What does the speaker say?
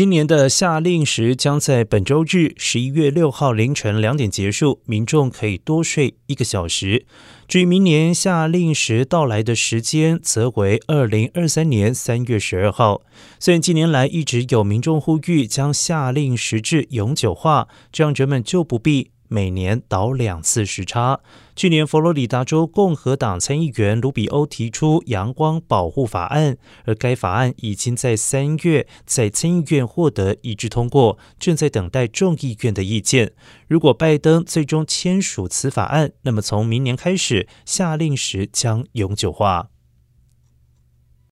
今年的夏令时将在本周日十一月六号凌晨两点结束，民众可以多睡一个小时。至于明年夏令时到来的时间，则为二零二三年三月十二号。虽然近年来一直有民众呼吁将夏令时制永久化，这样人们就不必。每年倒两次时差。去年，佛罗里达州共和党参议员卢比欧提出阳光保护法案，而该法案已经在三月在参议院获得一致通过，正在等待众议院的意见。如果拜登最终签署此法案，那么从明年开始，下令时将永久化。